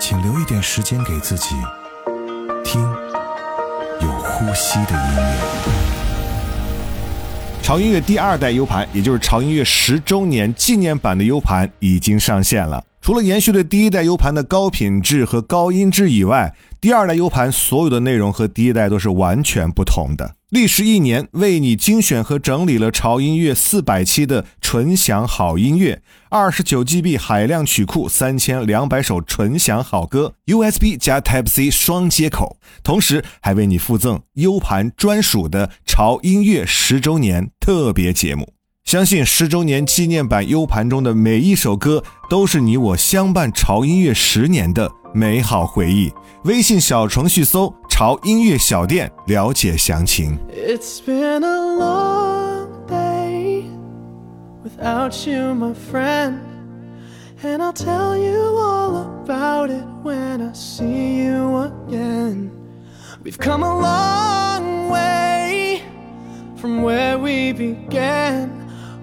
请留一点时间给自己，听有呼吸的音乐。潮音乐第二代 U 盘，也就是潮音乐十周年纪念版的 U 盘已经上线了。除了延续了第一代 U 盘的高品质和高音质以外，第二代 U 盘所有的内容和第一代都是完全不同的。历时一年，为你精选和整理了潮音乐四百期的纯享好音乐，二十九 GB 海量曲库，三千两百首纯享好歌，USB 加 Type C 双接口，同时还为你附赠 U 盘专属的潮音乐十周年特别节目。相信十周年纪念版 U 盘中的每一首歌，都是你我相伴潮音乐十年的。美好回忆，微信小程序搜“潮音乐小店”了解详情。It's been a long day without you, my friend, and I'll tell you all about it when I see you again. We've come a long way from where we began.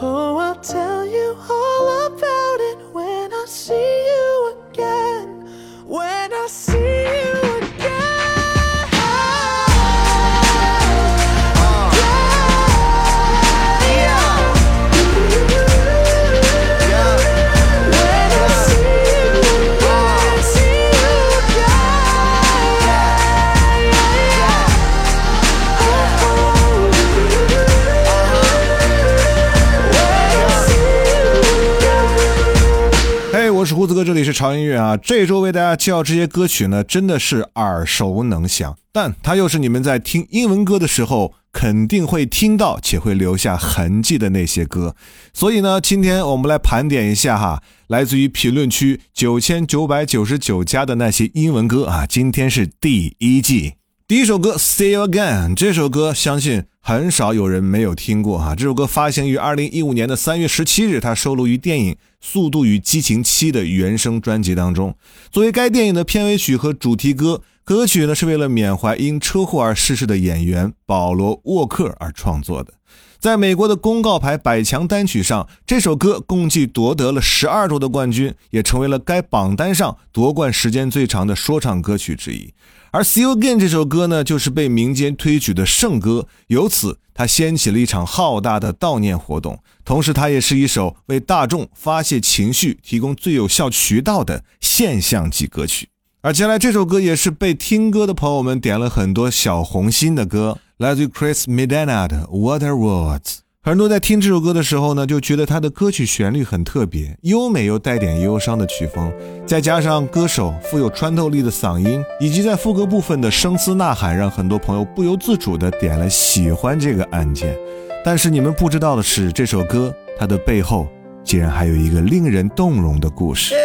Oh, I'll tell you all about 哥，这里是潮音乐啊。这周为大家介绍这些歌曲呢，真的是耳熟能详，但它又是你们在听英文歌的时候肯定会听到且会留下痕迹的那些歌。所以呢，今天我们来盘点一下哈，来自于评论区九千九百九十九家的那些英文歌啊。今天是第一季。第一首歌《See You Again》这首歌，相信很少有人没有听过哈。这首歌发行于二零一五年的三月十七日，它收录于电影《速度与激情七》的原声专辑当中，作为该电影的片尾曲和主题歌。歌曲呢是为了缅怀因车祸而逝世的演员保罗沃克而创作的。在美国的公告牌百强单曲上，这首歌共计夺得了十二周的冠军，也成为了该榜单上夺冠时间最长的说唱歌曲之一。而《See You Again》这首歌呢，就是被民间推举的圣歌，由此它掀起了一场浩大的悼念活动。同时，它也是一首为大众发泄情绪提供最有效渠道的现象级歌曲。而接下来这首歌也是被听歌的朋友们点了很多小红心的歌，来自于 Chris Medina 的《Water Words》。很多在听这首歌的时候呢，就觉得它的歌曲旋律很特别，优美又带点忧伤的曲风，再加上歌手富有穿透力的嗓音，以及在副歌部分的声嘶呐喊，让很多朋友不由自主地点了喜欢这个按键。但是你们不知道的是，这首歌它的背后竟然还有一个令人动容的故事。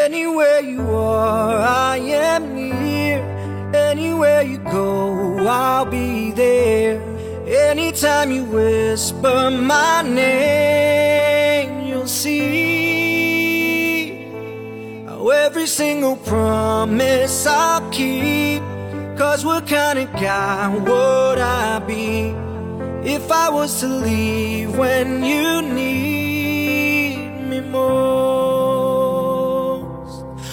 Anytime you whisper my name, you'll see how every single promise I'll keep. Cause what kind of guy would I be If I was to leave when you need me most?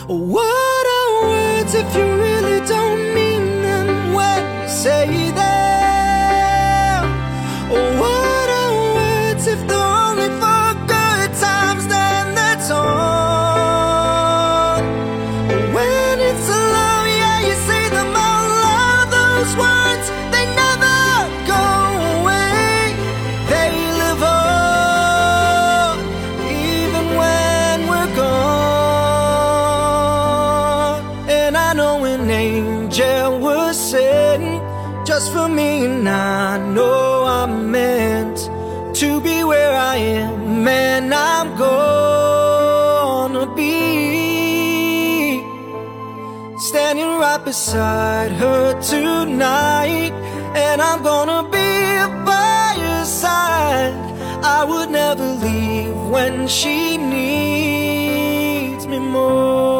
What are words if you really don't mean them when you say to be where I am, and I'm gonna be standing right beside her tonight, and I'm gonna be by her side. I would never leave when she needs me more.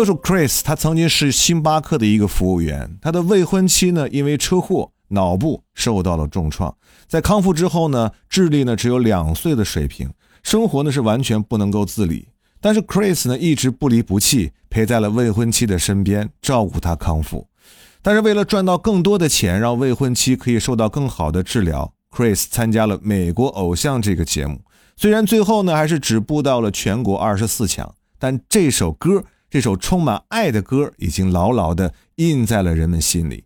歌手 Chris，他曾经是星巴克的一个服务员。他的未婚妻呢，因为车祸脑部受到了重创，在康复之后呢，智力呢只有两岁的水平，生活呢是完全不能够自理。但是 Chris 呢一直不离不弃，陪在了未婚妻的身边，照顾她康复。但是为了赚到更多的钱，让未婚妻可以受到更好的治疗，Chris 参加了《美国偶像》这个节目。虽然最后呢还是止步到了全国二十四强，但这首歌。这首充满爱的歌已经牢牢地印在了人们心里。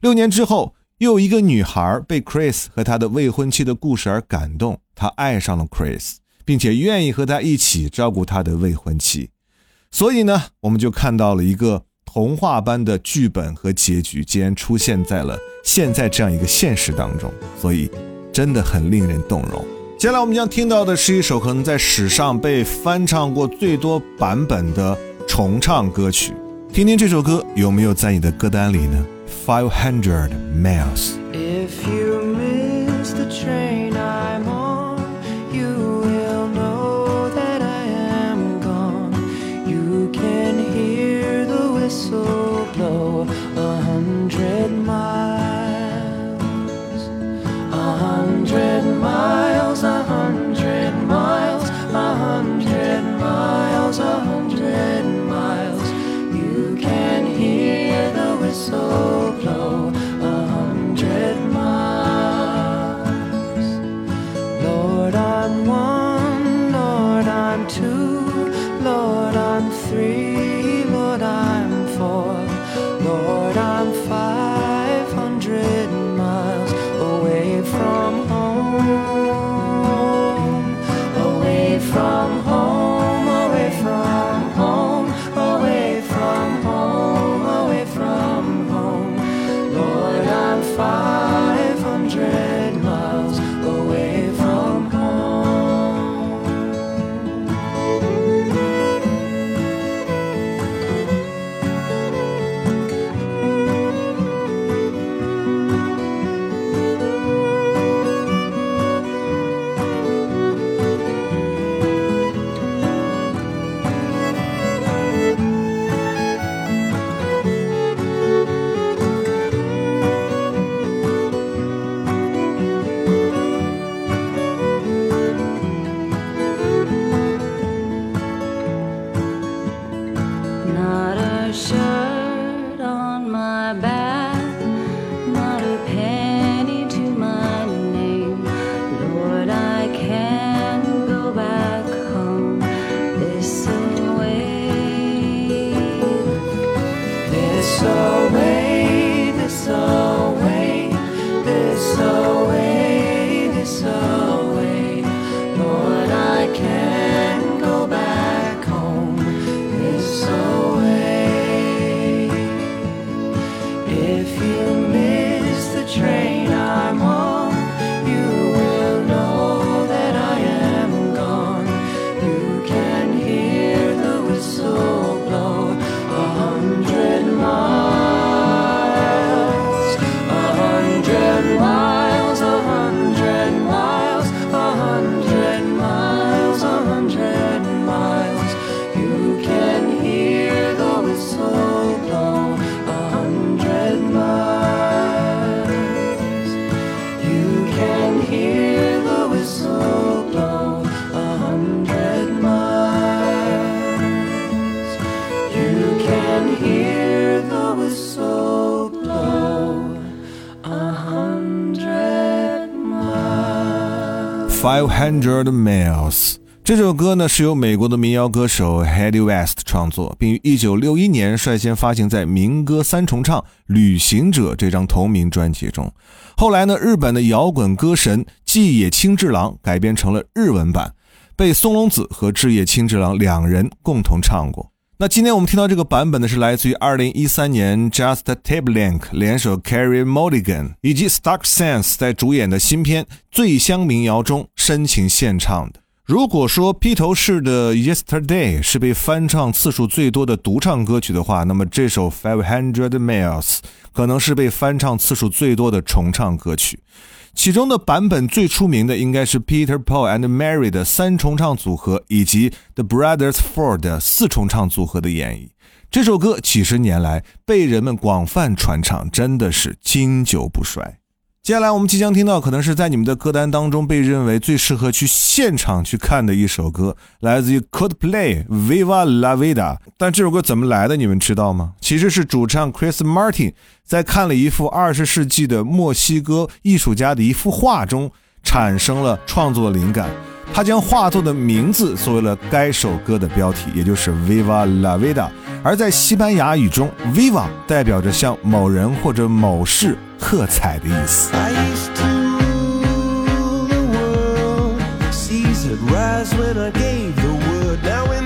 六年之后，又有一个女孩被 Chris 和他的未婚妻的故事而感动，她爱上了 Chris，并且愿意和他一起照顾他的未婚妻。所以呢，我们就看到了一个童话般的剧本和结局，竟然出现在了现在这样一个现实当中，所以真的很令人动容。接下来我们将听到的是一首可能在史上被翻唱过最多版本的重唱歌曲，听听这首歌有没有在你的歌单里呢？Five Hundred Miles。Five Hundred Miles。这首歌呢是由美国的民谣歌手 Hedy West 创作，并于1961年率先发行在民歌三重唱《旅行者》这张同名专辑中。后来呢，日本的摇滚歌神纪野清志郎改编成了日文版，被松隆子和志野清志郎两人共同唱过。那今天我们听到这个版本呢，是来自于二零一三年 Just Tablink 联手 Carrie Mulligan 以及 Stark Sense 在主演的新片《醉乡民谣》中深情献唱的。如果说披头士的 Yesterday 是被翻唱次数最多的独唱歌曲的话，那么这首 Five Hundred Miles 可能是被翻唱次数最多的重唱歌曲。其中的版本最出名的应该是 Peter Paul and Mary 的三重唱组合，以及 The Brothers Four 的四重唱组合的演绎。这首歌几十年来被人们广泛传唱，真的是经久不衰。接下来我们即将听到，可能是在你们的歌单当中被认为最适合去现场去看的一首歌，来自于 Coldplay《Viva La Vida》。但这首歌怎么来的，你们知道吗？其实是主唱 Chris Martin 在看了一幅二十世纪的墨西哥艺术家的一幅画中，产生了创作灵感。他将画作的名字作为了该首歌的标题，也就是 Viva la Vida。而在西班牙语中，Viva 代表着向某人或者某事喝彩的意思。When I gave the word, now in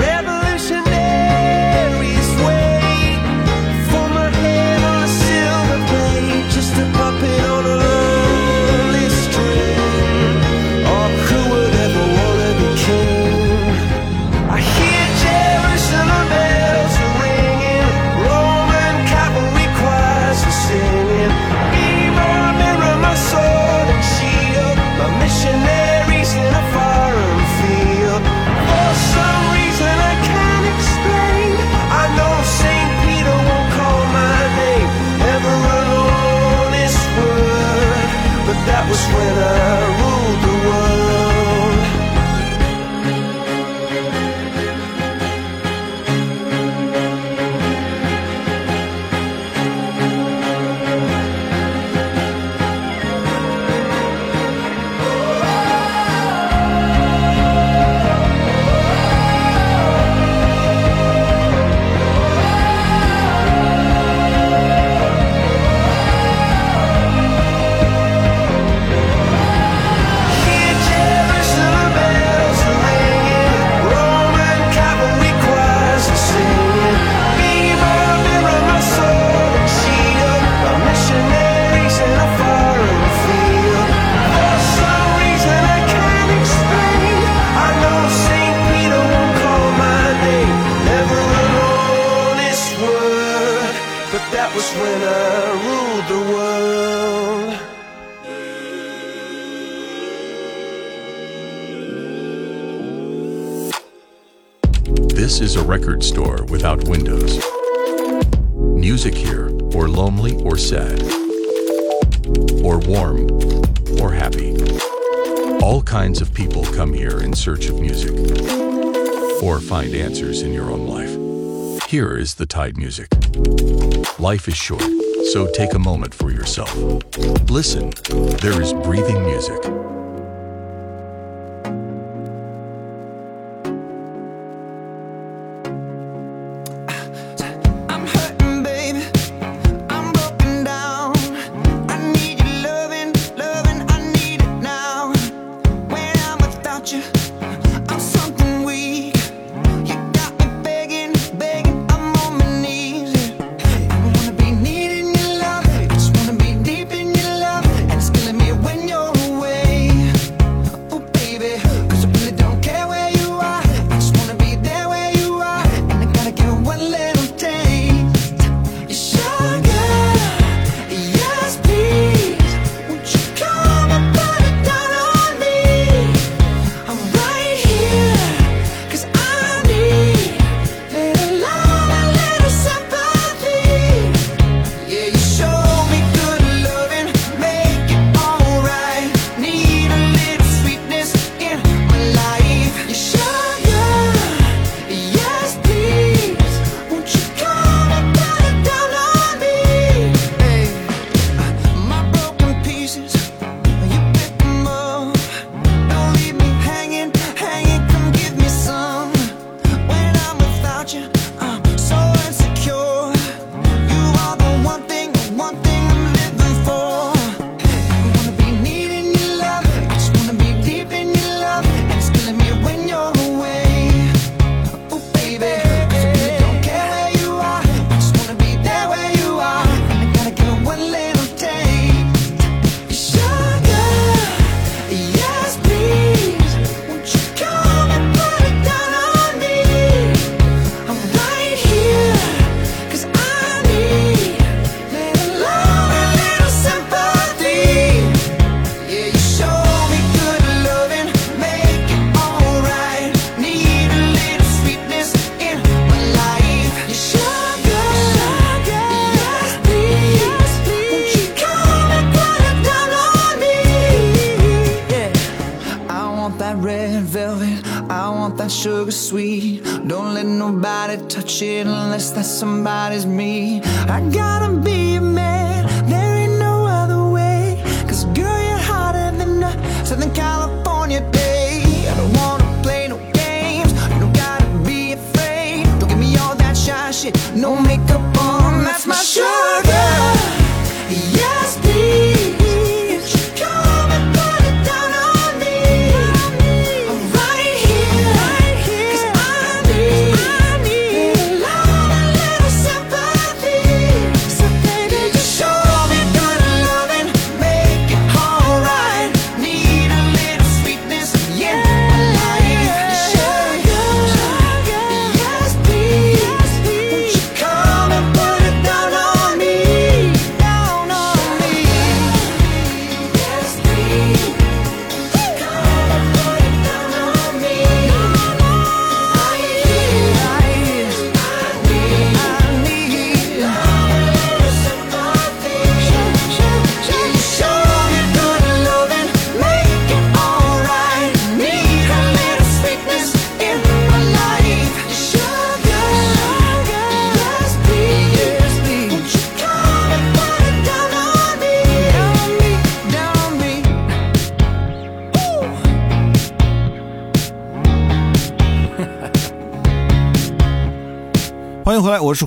find answers in your own life. Here is the Tide music. Life is short, so take a moment for yourself. Listen, there is breathing music.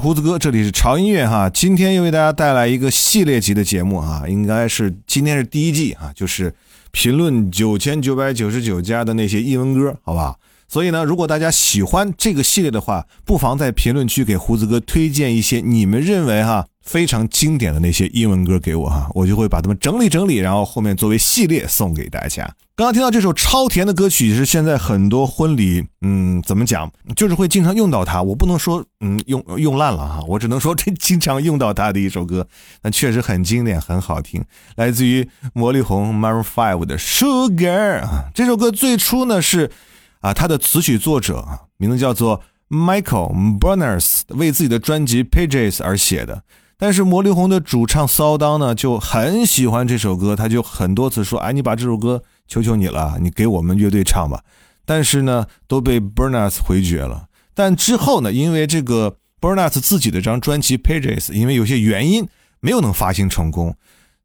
胡子哥，这里是潮音乐哈。今天又为大家带来一个系列级的节目啊，应该是今天是第一季啊，就是评论九千九百九十九家的那些英文歌，好吧？所以呢，如果大家喜欢这个系列的话，不妨在评论区给胡子哥推荐一些你们认为哈非常经典的那些英文歌给我哈，我就会把它们整理整理，然后后面作为系列送给大家。刚刚听到这首超甜的歌曲，也是现在很多婚礼，嗯，怎么讲，就是会经常用到它。我不能说，嗯，用 用烂了哈，我只能说这经常用到它的一首歌，那确实很经典，很好听，来自于魔力红 m a r o Five 的 Sugar 啊。这首歌最初呢是啊，它的词曲作者，名字叫做 Michael Burners，为自己的专辑 Pages 而写的。但是魔力红的主唱骚当呢就很喜欢这首歌，他就很多次说：“哎，你把这首歌求求你了，你给我们乐队唱吧。”但是呢，都被 Burns 回绝了。但之后呢，因为这个 Burns 自己的这张专辑 Pages，因为有些原因没有能发行成功，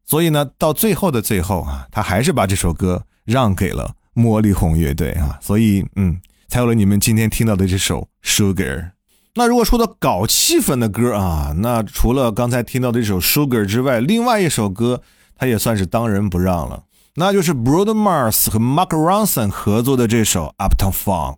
所以呢，到最后的最后啊，他还是把这首歌让给了魔力红乐队啊，所以嗯，才有了你们今天听到的这首 Sugar。那如果说到搞气氛的歌啊，那除了刚才听到的这首 Sugar 之外，另外一首歌它也算是当仁不让了，那就是 Bruno Mars 和 Mark Ronson 合作的这首 Uptown Funk。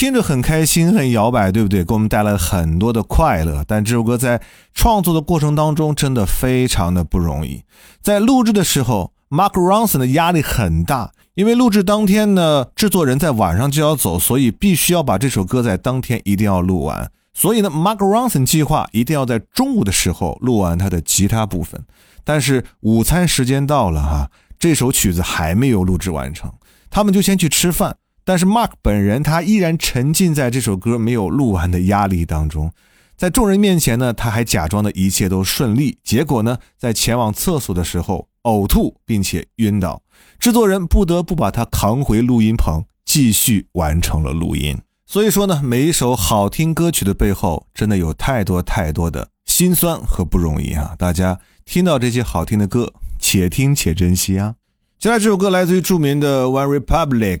听着很开心，很摇摆，对不对？给我们带来了很多的快乐。但这首歌在创作的过程当中，真的非常的不容易。在录制的时候，Mark Ronson 的压力很大，因为录制当天呢，制作人在晚上就要走，所以必须要把这首歌在当天一定要录完。所以呢，Mark Ronson 计划一定要在中午的时候录完他的吉他部分。但是午餐时间到了哈，这首曲子还没有录制完成，他们就先去吃饭。但是 Mark 本人他依然沉浸在这首歌没有录完的压力当中，在众人面前呢，他还假装的一切都顺利，结果呢，在前往厕所的时候呕吐并且晕倒，制作人不得不把他扛回录音棚，继续完成了录音。所以说呢，每一首好听歌曲的背后，真的有太多太多的辛酸和不容易啊！大家听到这些好听的歌，且听且珍惜啊！接下来这首歌来自于著名的 One Republic。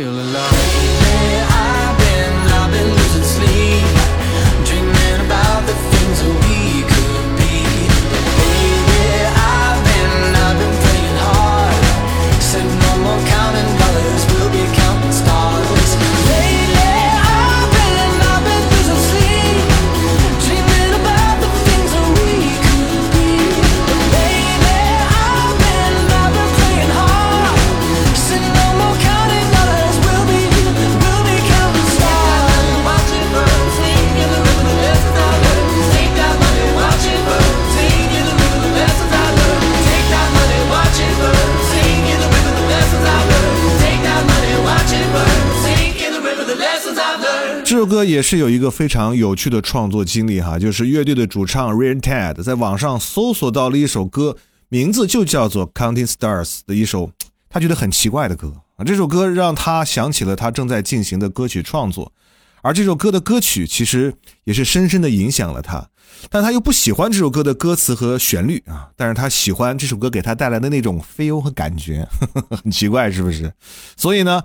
Feel alive. 歌也是有一个非常有趣的创作经历哈，就是乐队的主唱 Ryan Ted 在网上搜索到了一首歌，名字就叫做《Counting Stars》的一首他觉得很奇怪的歌啊。这首歌让他想起了他正在进行的歌曲创作，而这首歌的歌曲其实也是深深的影响了他，但他又不喜欢这首歌的歌词和旋律啊，但是他喜欢这首歌给他带来的那种 feel 和感觉，很奇怪是不是？所以呢，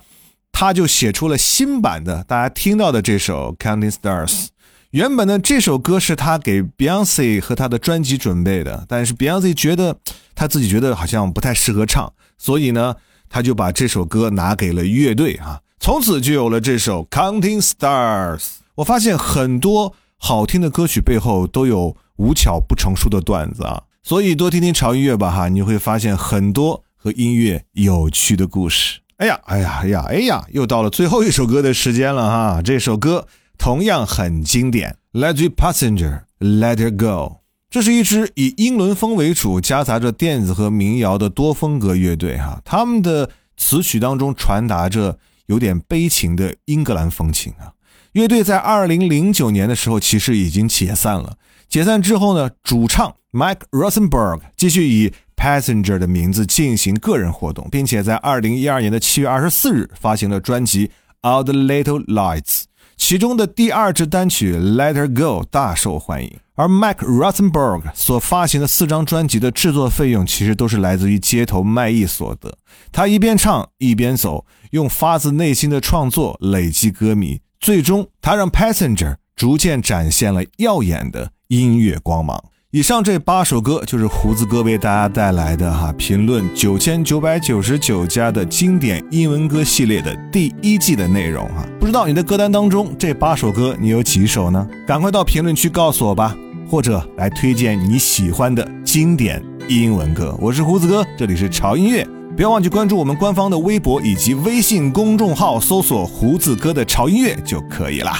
他就写出了新版的大家听到的这首《Counting Stars》。原本呢，这首歌是他给 Beyonce 和他的专辑准备的，但是 Beyonce 觉得他自己觉得好像不太适合唱，所以呢，他就把这首歌拿给了乐队啊，从此就有了这首《Counting Stars》。我发现很多好听的歌曲背后都有无巧不成书的段子啊，所以多听听潮音乐吧哈，你会发现很多和音乐有趣的故事。哎呀，哎呀，哎呀，哎呀，又到了最后一首歌的时间了哈，这首歌。同样很经典，来自于 Passenger Let Her Go。这是一支以英伦风为主，夹杂着电子和民谣的多风格乐队哈。他们的词曲当中传达着有点悲情的英格兰风情啊。乐队在2009年的时候其实已经解散了。解散之后呢，主唱 Mike Rosenberg 继续以 Passenger 的名字进行个人活动，并且在2012年的7月24日发行了专辑《All the Little Lights》。其中的第二支单曲《Let Her Go》大受欢迎，而 Mike Rosenberg 所发行的四张专辑的制作费用，其实都是来自于街头卖艺所得。他一边唱一边走，用发自内心的创作累积歌迷，最终他让 Passenger 逐渐展现了耀眼的音乐光芒。以上这八首歌就是胡子哥为大家带来的哈评论九千九百九十九家的经典英文歌系列的第一季的内容哈，不知道你的歌单当中这八首歌你有几首呢？赶快到评论区告诉我吧，或者来推荐你喜欢的经典英文歌。我是胡子哥，这里是潮音乐，不要忘记关注我们官方的微博以及微信公众号，搜索胡子哥的潮音乐就可以啦。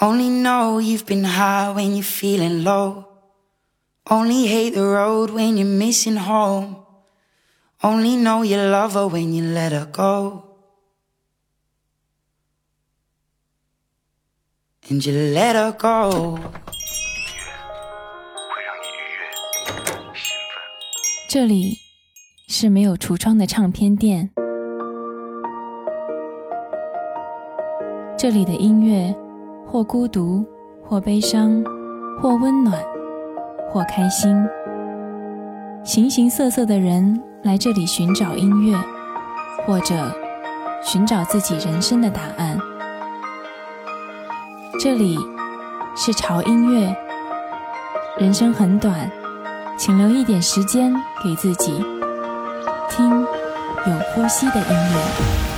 Only know you've been high when you're feeling low. Only hate the road when you're missing home. Only know you love her when you let her go. And you let her go. 会让你愉悦、兴奋。这里是没有橱窗的唱片店，这里的音乐 或孤独，或悲伤，或温暖，或开心。形形色色的人来这里寻找音乐，或者寻找自己人生的答案。这里是潮音乐，人生很短，请留一点时间给自己，听有呼吸的音乐。